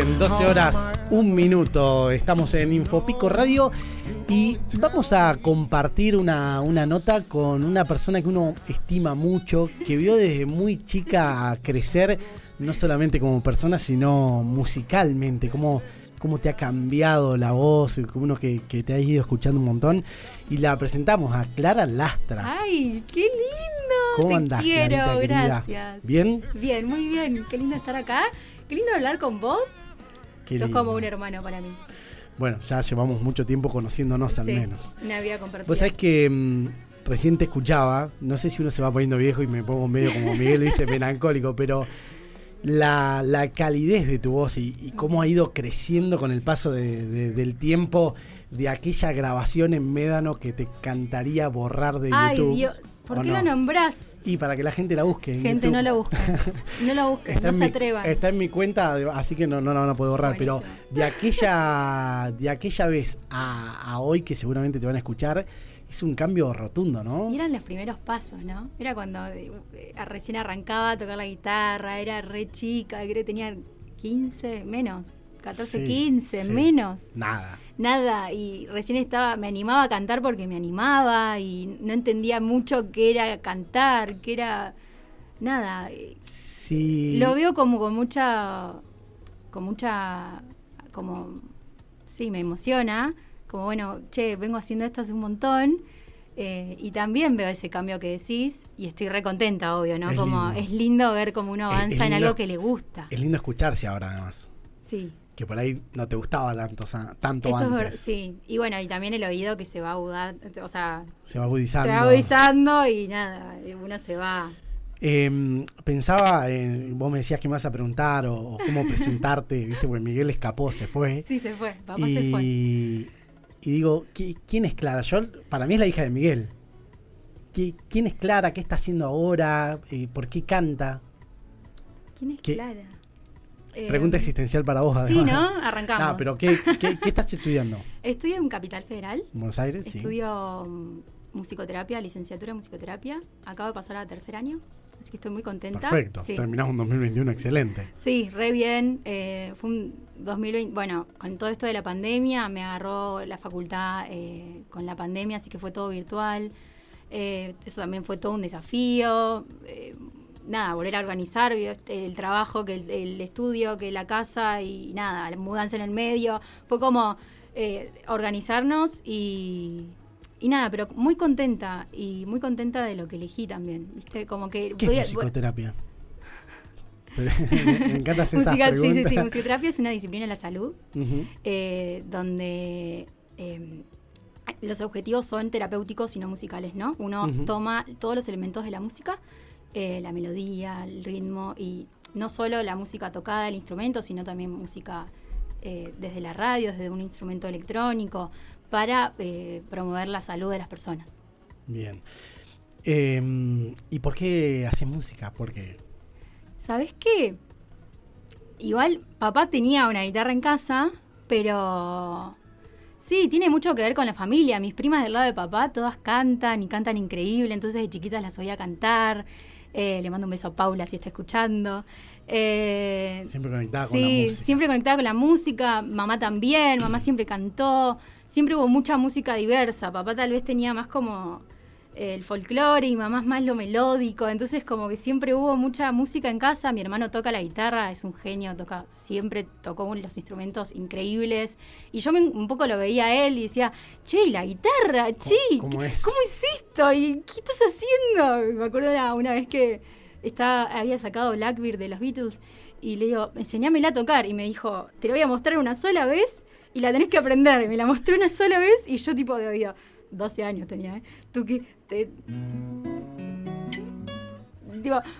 Bien, 12 horas, un minuto. Estamos en Infopico Radio y vamos a compartir una, una nota con una persona que uno estima mucho, que vio desde muy chica crecer, no solamente como persona, sino musicalmente, cómo, cómo te ha cambiado la voz, como uno que, que te ha ido escuchando un montón. Y la presentamos a Clara Lastra. ¡Ay, qué lindo! ¿Cómo Te andás, quiero, Clarita, gracias. ¿Bien? Bien, muy bien. Qué lindo estar acá. Qué lindo hablar con vos. Qué Sos lindo. como un hermano para mí. Bueno, ya llevamos mucho tiempo conociéndonos al Sí, menos. Una vida compartida. Vos sabés que mm, recién te escuchaba, no sé si uno se va poniendo viejo y me pongo medio como Miguel, viste, melancólico, pero la, la calidez de tu voz y, y cómo ha ido creciendo con el paso de- de- del tiempo de aquella grabación en Médano que te cantaría borrar de Ay, YouTube. Dios. ¿Por ¿o qué no? lo nombrás? Y para que la gente la busque. en Gente, no lo busquen. No lo busquen, Está no se mi- atrevan. Está en mi cuenta, así que no, no la van a poder borrar. Pero de aquella, de aquella vez a, a hoy, que seguramente te van a escuchar, es un cambio rotundo, ¿no? Y eran los primeros pasos, ¿no? Era cuando eh, eh, recién arrancaba a tocar la guitarra, era re chica, creo que tenía 15, menos, 14, Sí, 15, sí. menos. Nada. Nada, y recién estaba, me animaba a cantar porque me animaba y no entendía mucho qué era cantar, qué era nada. Sí. Lo veo como con mucha, con mucha, como, sí, me emociona, como bueno, che, vengo haciendo esto hace un montón. eh, y también veo ese cambio que decís y estoy re contenta, obvio, ¿no? Es como lindo. es lindo ver cómo uno avanza es en lindo. algo que le gusta. Es lindo escucharse ahora, además. Sí. Que por ahí no te gustaba tanto, tanto Eso antes. sí. Y bueno, y también el oído que se va agudar, o sea, Se va agudizando. se va agudizando y nada, uno se va. Eh, pensaba, en, vos me decías que me vas a preguntar o, o cómo presentarte, ¿viste? Porque Miguel escapó, se fue. Sí, se fue, papá y, se fue. y digo, ¿qui- ¿quién es Clara? Yo, para mí es la hija de Miguel. ¿Qui- ¿Quién es Clara? ¿Qué está haciendo ahora? Eh, ¿Por qué canta? ¿Quién es ¿Qué? Clara? Eh, Pregunta existencial para vos, Sí, además. ¿no? Arrancamos. No, pero ¿qué, qué, qué estás estudiando? Estudio en Capital Federal. ¿En Buenos Aires? Sí. Estudio mm, musicoterapia, licenciatura en musicoterapia. Acabo de pasar a tercer año, así que estoy muy contenta. Perfecto. Sí. Terminamos un 2021 excelente. Sí, re bien. Eh, fue un 2020, bueno, con todo esto de la pandemia, me agarró la facultad eh, con la pandemia, así que fue todo virtual. Eh, eso también fue todo un desafío. Nada, volver a organizar este, el trabajo, que el, el estudio, que la casa y nada, la mudanza en el medio. Fue como eh, organizarnos y, y nada, pero muy contenta y muy contenta de lo que elegí también. ¿viste? Como que ¿Qué podía- es musicoterapia? me encanta hacer esas sí, sí, sí. Musicoterapia es una disciplina de la salud eh, donde eh, los objetivos son terapéuticos y no musicales, ¿no? Uno toma todos los elementos de la música, eh, la melodía, el ritmo y no solo la música tocada, el instrumento, sino también música eh, desde la radio, desde un instrumento electrónico, para eh, promover la salud de las personas. Bien. Eh, ¿Y por qué haces música? Porque ¿Sabes qué? Igual papá tenía una guitarra en casa, pero sí, tiene mucho que ver con la familia. Mis primas del lado de papá todas cantan y cantan increíble, entonces de chiquitas las oía cantar. Eh, le mando un beso a Paula si está escuchando. Eh, siempre conectada con la sí, música. siempre conectada con la música. Mamá también, mamá siempre cantó. Siempre hubo mucha música diversa. Papá tal vez tenía más como el folclore y mamá más lo melódico. Entonces como que siempre hubo mucha música en casa. Mi hermano toca la guitarra, es un genio, toca siempre tocó los instrumentos increíbles. Y yo me- un poco lo veía a él y decía, che, ¿y la guitarra, che, cómo ¿qué- es? ¿cómo es esto? ¿Y qué estás haciendo? Y Me acuerdo una, una vez que estaba, había sacado Blackbeard de los Beatles y le digo, enseñámela a tocar. Y me dijo, te lo voy a mostrar una sola vez y la tenés que aprender. Y me la mostró una sola vez y yo tipo de oído, 12 años tenía, ¿eh? Tú que te...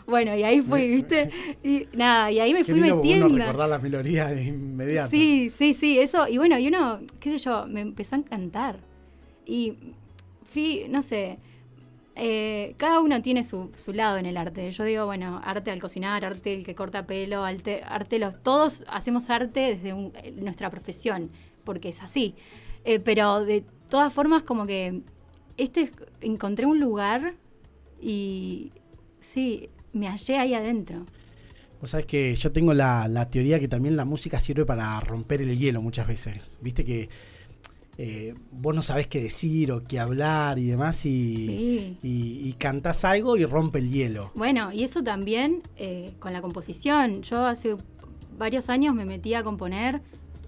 Bueno, y ahí fui, ¿viste? Y nada, y ahí me Qué fui lindo uno metiendo. recordar la melodía de inmediato. Sí, sí, sí, eso. Y bueno, y uno, qué sé yo, me empezó a encantar. Y fui, no sé, eh, cada uno tiene su, su lado en el arte. Yo digo, bueno, arte al cocinar, arte el que corta pelo, arte, arte los, todos hacemos arte desde un- nuestra profesión, porque es así. Eh, pero de todas formas, como que este encontré un lugar y sí, me hallé ahí adentro. Vos sabés que yo tengo la, la teoría que también la música sirve para romper el hielo muchas veces. Viste que eh, vos no sabés qué decir o qué hablar y demás y, y, cantás algo y rompe el hielo. Bueno, y eso también eh, con la composición. Yo hace varios años me metí a componer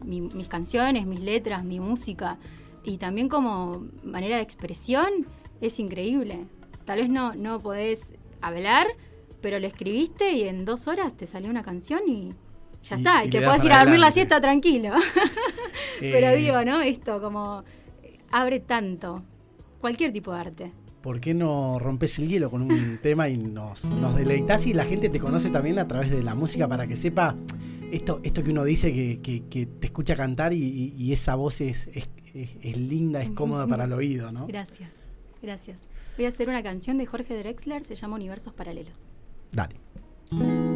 mis canciones, mis letras, mi música. Y también como manera de expresión es increíble. Tal vez no, no podés hablar, pero lo escribiste y en dos horas te salió una canción y ya está. Y, te puedes ir a dormir la siesta tranquilo. pero eh. digo, ¿no? Esto como abre tanto. Cualquier tipo de arte. ¿Por qué no rompes el hielo con un tema y nos, nos deleitas y la gente te conoce también a través de la música para que sepa esto, esto que uno dice que, te escucha cantar y, esa voz es, es, linda, es cómoda para el oído, ¿no? Gracias, gracias. Voy a hacer una canción de Jorge Drexler, se llama Universos Paralelos. Dale.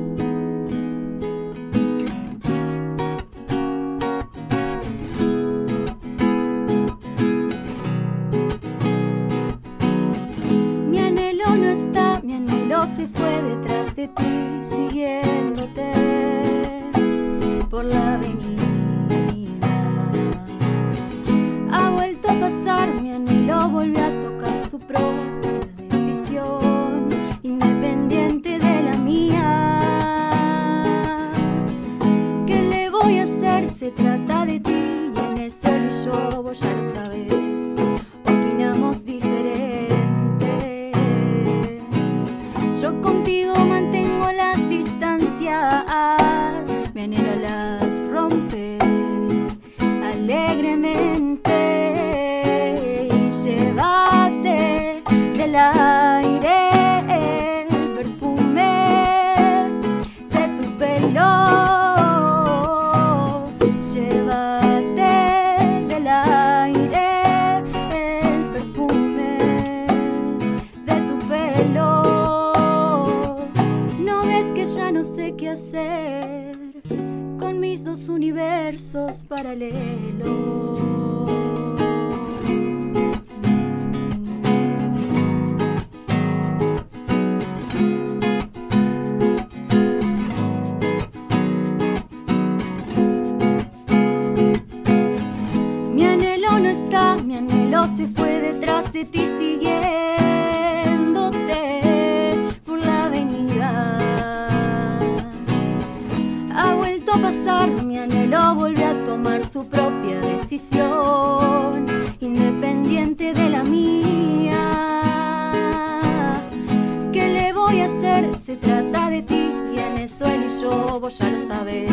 De ti siguiéndote. mi anhelo volvió a tomar su propia decisión, independiente de la mía. ¿Qué le voy a hacer? Se trata de ti y en eso él y yo, vos ya lo sabes,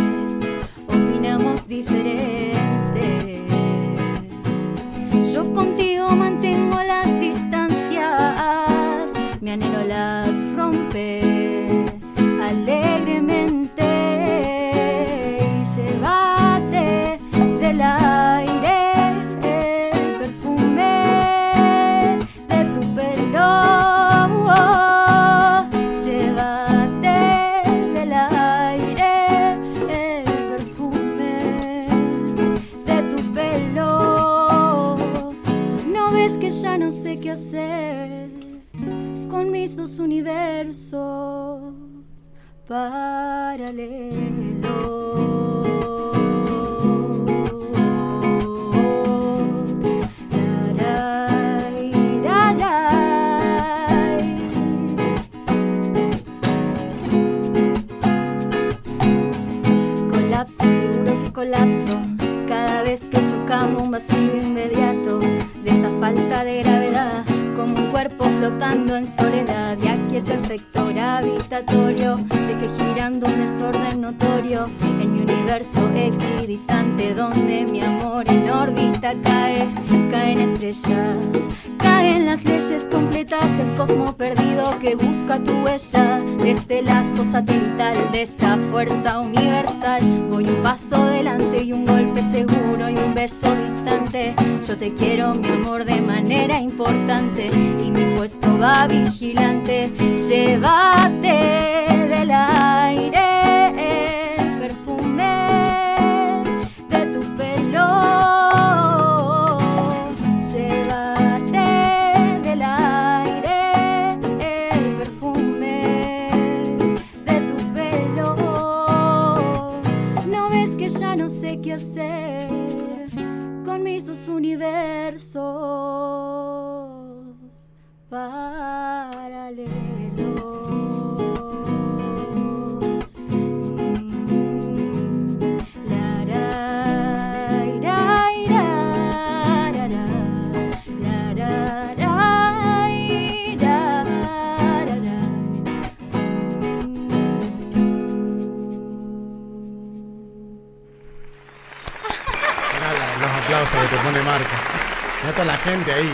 opinamos diferente. Yo contigo mantengo las distancias, mi anhelo las rompe cae, caen estrellas, caen las leyes completas, el cosmo perdido que busca tu huella de este lazo satelital, de esta fuerza universal. Voy un paso adelante y un golpe seguro y un beso distante. Yo te quiero, mi amor, de manera importante y mi puesto va vigilante. Llévate del aire gente ahí.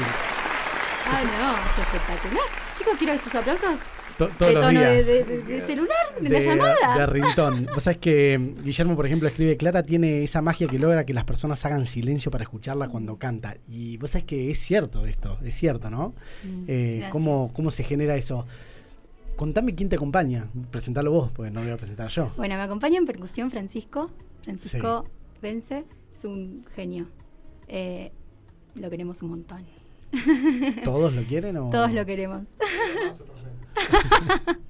Ah, no, es espectacular. Chicos, quiero estos aplausos. to- ¿De todos los tono de, días. de- de- de celular? ¿De, la llamada? De ringtone. Vos sabés que mm, Guillermo, por ejemplo, escribe Clara tiene esa magia que logra que las personas hagan silencio para escucharla cuando canta. Y vos sabés que es cierto esto, es cierto, ¿no? Mm, Eh. ¿cómo, ¿Cómo se genera eso? Contame quién te acompaña. Presentalo vos, porque no lo voy a presentar yo. Bueno, me acompaña en percusión Francisco. Francisco Vence es un genio. Eh, lo queremos un montón. ¿Todos lo quieren o...? Todos lo queremos.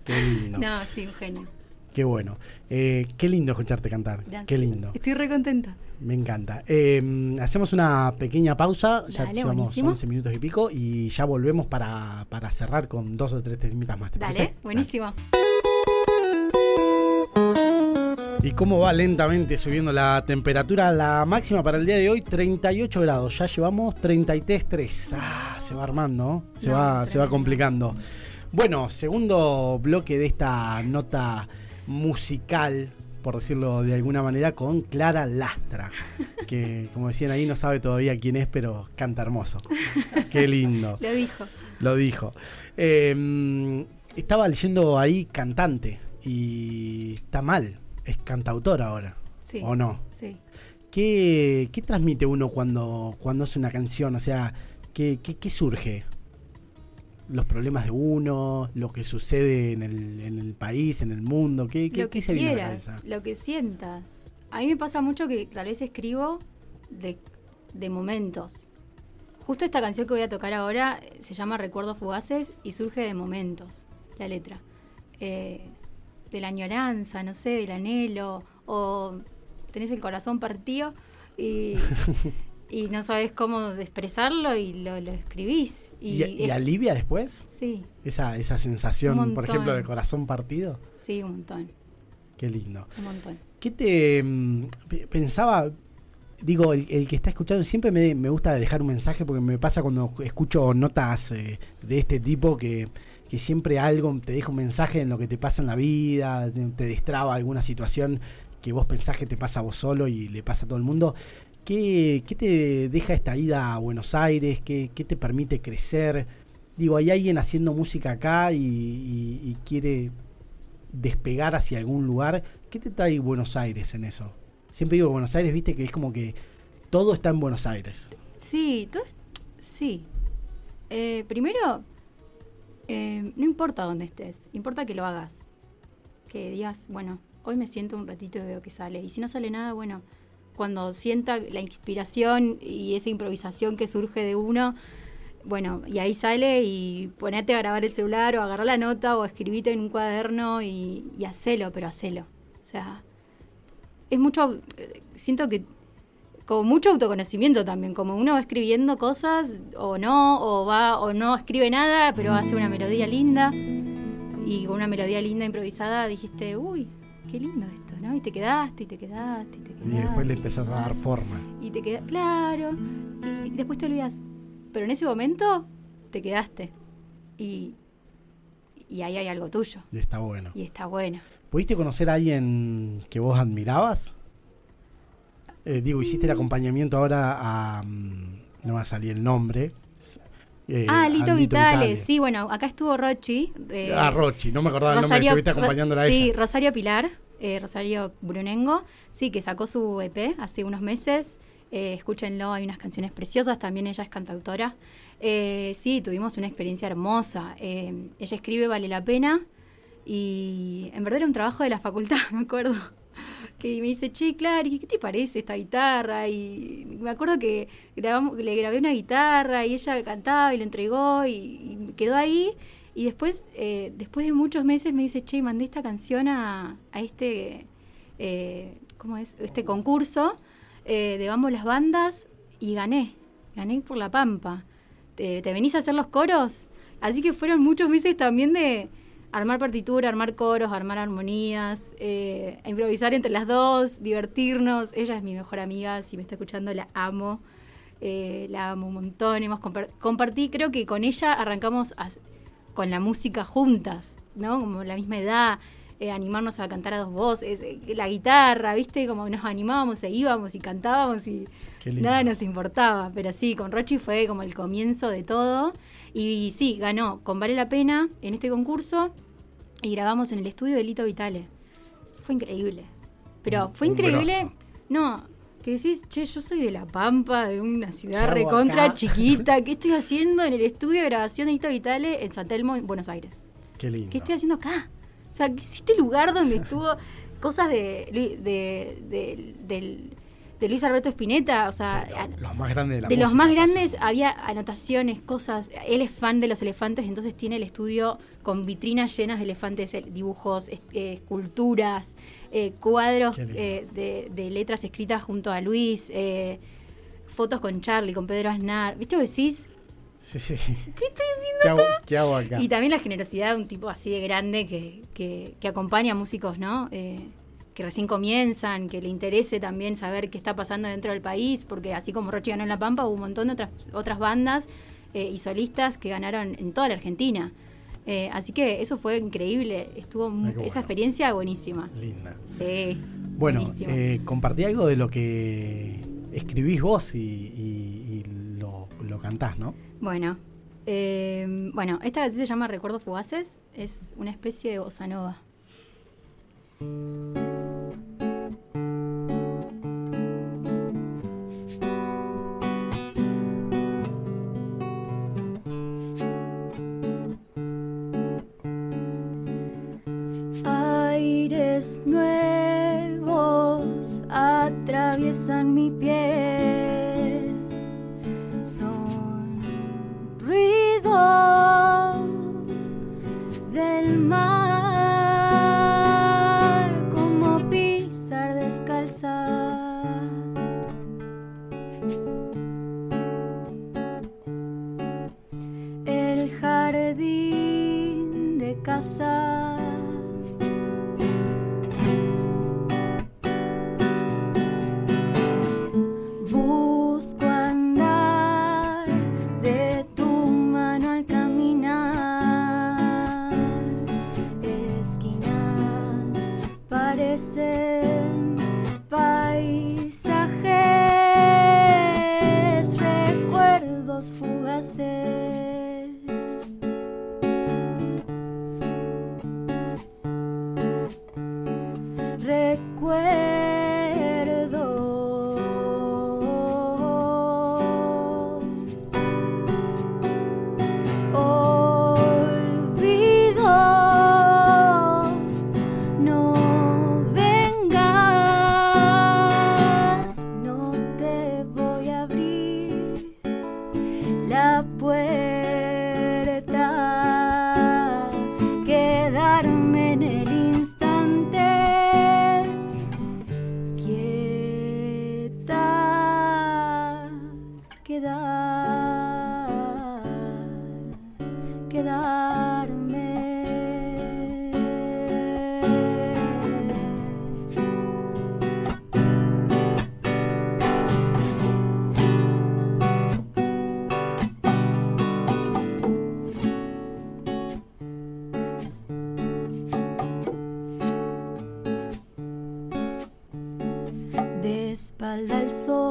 Qué lindo. No, sí, un genio. Qué bueno. Eh, qué lindo escucharte cantar. Gracias. Qué lindo. Estoy re contenta. Me encanta. Eh, hacemos una pequeña pausa, ya Dale, llevamos buenísimo. 11 minutos y pico y ya volvemos para, para cerrar con dos o tres temitas más. ¿te Dale, parece? buenísimo. ¿Y cómo va lentamente subiendo la temperatura? La máxima para el día de hoy, 38 grados. Ya llevamos 33,3. Ah, se va armando, se, No, va, se va complicando. Bueno, segundo bloque de esta nota musical, por decirlo de alguna manera, con Clara Lastra. Que, como decían ahí, no sabe todavía quién es, pero canta hermoso. Qué lindo. Lo dijo. Lo dijo. Eh, estaba leyendo ahí cantante y está mal. Es cantautor ahora. Sí. ¿O no? Sí. ¿Qué, qué transmite uno cuando, cuando hace una canción? O sea, ¿qué, qué, qué surge? ¿Los problemas de uno? ¿Lo que sucede en el, en el país, en el mundo? ¿Qué, qué, lo que qué se viene a lo que sientas. A mí me pasa mucho que tal vez escribo de, de momentos. Justo esta canción que voy a tocar ahora se llama Recuerdos Fugaces y surge de momentos, la letra. Eh, de la añoranza, no sé, del anhelo, o tenés el corazón partido y, y no sabes cómo expresarlo y lo, lo escribís. Y, ¿Y, y es- alivia después? Sí, Esa, esa sensación, por ejemplo, de corazón partido. sí, un montón, Qué lindo. un montón. ¿Qué te mm, pe- pensaba? Digo, el, el que está escuchando siempre me, me gusta dejar un mensaje porque me pasa cuando escucho notas eh, de este tipo que, que siempre algo te deja un mensaje en lo que te pasa en la vida, te, destraba alguna situación que vos pensás que te pasa a vos solo y le pasa a todo el mundo. ¿Qué, qué te deja esta ida a Buenos Aires? ¿Qué, qué te permite crecer? Digo, hay alguien haciendo música acá y, y- y quiere despegar hacia algún lugar. ¿Qué te trae Buenos Aires en eso? Siempre digo Buenos Aires, viste que es como que todo está en Buenos Aires. Sí, todo sí. Eh, primero, eh, no importa dónde estés, importa que lo hagas. Que digas, bueno, hoy me siento un ratito y veo que sale. Y si no sale nada, bueno, cuando sienta la inspiración y esa improvisación que surge de uno, bueno, y ahí sale y ponete a grabar el celular o agarrar la nota o escribite en un cuaderno y, y hacelo, pero hacelo. O sea, es mucho, eh, siento que como mucho autoconocimiento también, como uno va escribiendo cosas o no, o va o no escribe nada, pero hace una melodía linda y con una melodía linda improvisada dijiste, uy, qué lindo esto, ¿no? Y te quedaste, y te quedaste, y te quedaste. Y después le empezás a dar forma. Y te queda, claro, y después te olvidas. Pero en ese momento te quedaste y, y ahí hay algo tuyo Y está bueno. y está bueno. ¿Pudiste conocer a alguien que vos admirabas? Eh, digo, hiciste el acompañamiento ahora a... mm, No va a salir el nombre. Eh, ah, Lito Vitales, sí, bueno, acá estuvo Rochi. eh, Ah, Rochi, no me acordaba el nombre, estuviste Ro- acompañándola a sí, ella. Rosario Pilar, eh, Rosario Brunengo, sí, que sacó su EP hace unos meses. Eh, escúchenlo, hay unas canciones preciosas, también ella es cantautora. Sí, tuvimos una experiencia hermosa. Ella escribe Vale la Pena y en verdad era un trabajo de la facultad, me acuerdo. Que me dice, che, Clary, ¿qué te parece esta guitarra? Y me acuerdo que grabamos, le grabé una guitarra y ella cantaba y lo entregó y, y quedó ahí. Y después, eh, después de muchos meses me dice, che, mandé esta canción a, a este, eh, ¿cómo es? Este concurso. eh, de Vamos las Bandas y gané. Gané por La Pampa. ¿Te, te venís a hacer los coros? Así que fueron muchos meses también de armar partitura, armar coros, armar armonías, eh, improvisar entre las dos, divertirnos. Ella es mi mejor amiga, si me está escuchando la amo. Eh, la amo un montón. Hemos compar- compartí, creo que con ella arrancamos a- con la música juntas, ¿no? Como la misma edad, eh, animarnos a cantar a dos voces, la guitarra, ¿viste? Como nos animábamos e íbamos y cantábamos y nada nos importaba. Pero sí, con Rochi fue como el comienzo de todo. Y sí, ganó con Vale la Pena en este concurso y grabamos en el estudio de Lito Vitale. Fue increíble. Pero fue un increíble. grosso. No, que decís, che, yo soy de La Pampa, de una ¿Qué ciudad recontra acá? chiquita. ¿Qué estoy haciendo en el estudio de grabación de Lito Vitale en San Telmo, en Buenos Aires? Qué lindo. ¿Qué estoy haciendo acá? O sea, ¿qué es este lugar donde estuvo cosas de, Lu- de, de- del- de Luis Alberto Spinetta? O sea, Sí, a- lo- los más grandes de la de los más grandes había anotaciones, cosas. Él es fan de los elefantes, entonces tiene el estudio con vitrinas llenas de elefantes, eh, dibujos, eh, esculturas, eh, cuadros eh, de, de letras escritas junto a Luis, eh, fotos con Charlie, con Pedro Aznar. ¿Viste? Vos decís, Sí, sí. ¿qué estoy haciendo ¿Qué hago, acá? qué hago acá? Y también la generosidad de un tipo así de grande que, que, que acompaña a músicos, ¿no? Que recién comienzan, que le interese también saber qué está pasando dentro del país, porque así como Rochi ganó en La Pampa, hubo un montón de otras, otras bandas eh, y solistas que ganaron en toda la Argentina. Eh, así que eso fue increíble, estuvo Ay, esa bueno. experiencia buenísima. Linda. Sí. Bueno, eh, compartí algo de lo que escribís vos y, y- y lo, lo cantás, ¿no? Bueno, eh, bueno, esta canción se llama Recuerdos Fugaces, es una especie de bossa nova. De espalda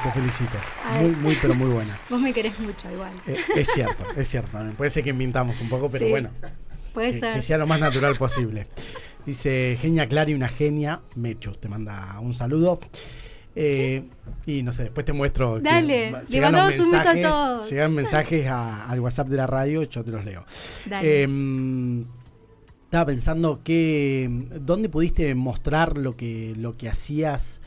hermosa, te felicito. Muy, muy, pero muy buena. Vos me querés mucho igual. Eh, es cierto, es cierto. Puede ser que inventamos un poco, pero bueno. Puede que, ser. Que sea lo más natural posible. Dice Genia Clary, una genia. Mecho, te manda un saludo. Eh, y no sé, después te muestro. Dale, le mandamos un beso a todos. Llegan mensajes al WhatsApp de la radio, yo te los leo. Dale. Eh, estaba pensando que dónde pudiste mostrar lo que lo que hacías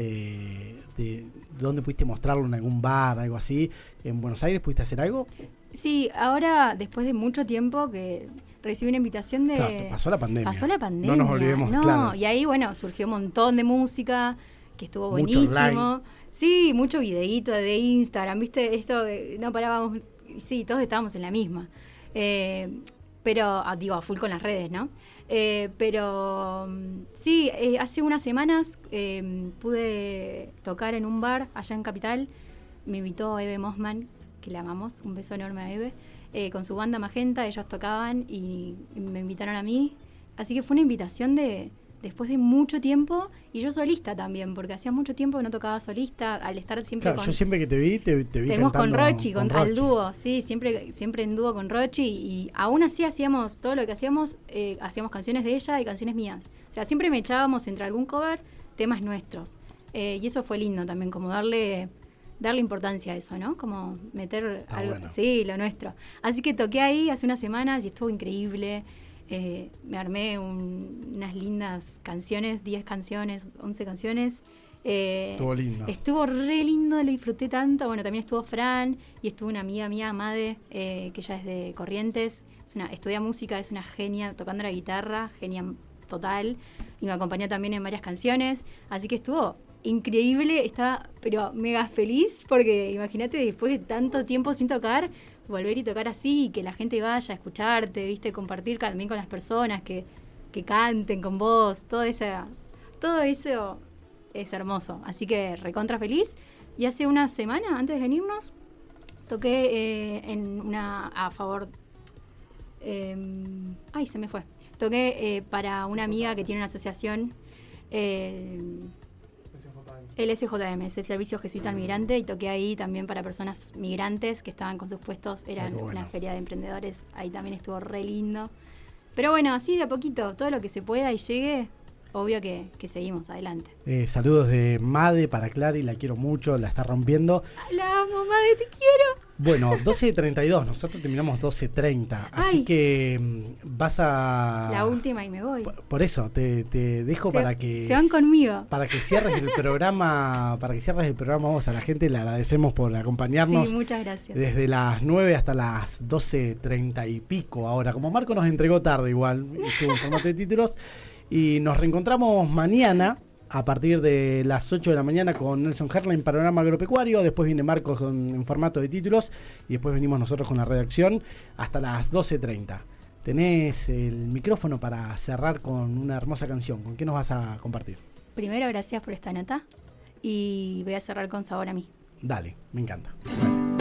eh, de, dónde pudiste mostrarlo en algún bar algo así en Buenos Aires pudiste hacer algo sí ahora después de mucho tiempo que recibí una invitación de claro, pasó la pandemia. Pasó la pandemia no nos olvidemos no, claro. y ahí bueno surgió un montón de música que estuvo buenísimo. sí mucho videíto de Instagram viste esto no parábamos sí todos estábamos en la misma. Eh, pero digo, a full con las redes, ¿no? Eh, pero sí, eh, hace unas semanas eh, pude tocar en un bar allá en Capital. Me invitó Eve Mossman, que la amamos, un beso enorme a Eve, con su banda Magenta, ellos tocaban y me invitaron a mí. Así que fue una invitación de, después de mucho tiempo y yo solista también, porque hacía mucho tiempo que no tocaba solista, al estar siempre claro, yo siempre que te vi, te, te vi con Rochi, con, con al dúo, sí, siempre, siempre en dúo con Rochi y aún así hacíamos, todo lo que hacíamos, eh, hacíamos canciones de ella y canciones mías. O sea, siempre me echábamos entre algún cover temas nuestros. Eh, y eso fue lindo también, como darle darle importancia a eso, ¿no? Como meter algo, bueno. sí, lo nuestro. Así que toqué ahí hace unas semanas y estuvo increíble. Eh, me armé un, unas lindas canciones, 10 canciones, 11 canciones. Eh, estuvo lindo. Estuvo re lindo, lo disfruté tanto. Bueno, también estuvo Fran y estuvo una amiga mía, Made, eh, que ella es de Corrientes. Es una, estudia música, es una genia tocando la guitarra, genia total. Y me acompañó también en varias canciones. Así que estuvo increíble, estaba pero mega feliz porque imagínate después de tanto tiempo sin tocar, volver y tocar así, que la gente vaya a escucharte, viste, compartir también con las personas, que, que canten con vos, todo esa, todo eso es hermoso. Así que recontra feliz. Y hace una semana, antes de venirnos, toqué eh, en una a favor. Eh, ay, se me fue. Toqué eh, para una amiga que tiene una asociación. El SJM, es el Servicio Jesuita al Migrante, y toqué ahí también para personas migrantes que estaban con sus puestos, era bueno. una feria de emprendedores, ahí también estuvo re lindo. Pero bueno, así de a poquito, todo lo que se pueda y llegue, obvio que, que seguimos adelante. Eh, saludos de Made para Clary, la quiero mucho, la está rompiendo. La mamá de te quiero. Bueno, 12.32, nosotros terminamos 12.30, así que mm, vas a... La última y me voy. Por, por eso, te, te dejo Se- para que... Se van conmigo. Para que cierres el programa, para que cierres el programa, vamos a la gente, le agradecemos por acompañarnos Sí, muchas gracias. desde las 9 hasta las 12.30 y pico ahora. Como Marco nos entregó tarde igual, estuvo en formato de títulos. Y nos reencontramos mañana a partir de las 8 de la mañana con Nelson Herline, Panorama Agropecuario. Después viene Marcos con- en formato de títulos. Y después venimos nosotros con la redacción hasta las 12.30. Tenés el micrófono para cerrar con una hermosa canción. ¿Con qué nos vas a compartir? Primero, gracias por esta nota. Y voy a cerrar con sabor a mí. Dale, me encanta. Gracias.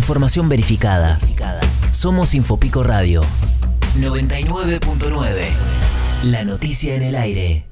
Información verificada. Somos Infopico Radio 99.9. La noticia en el aire.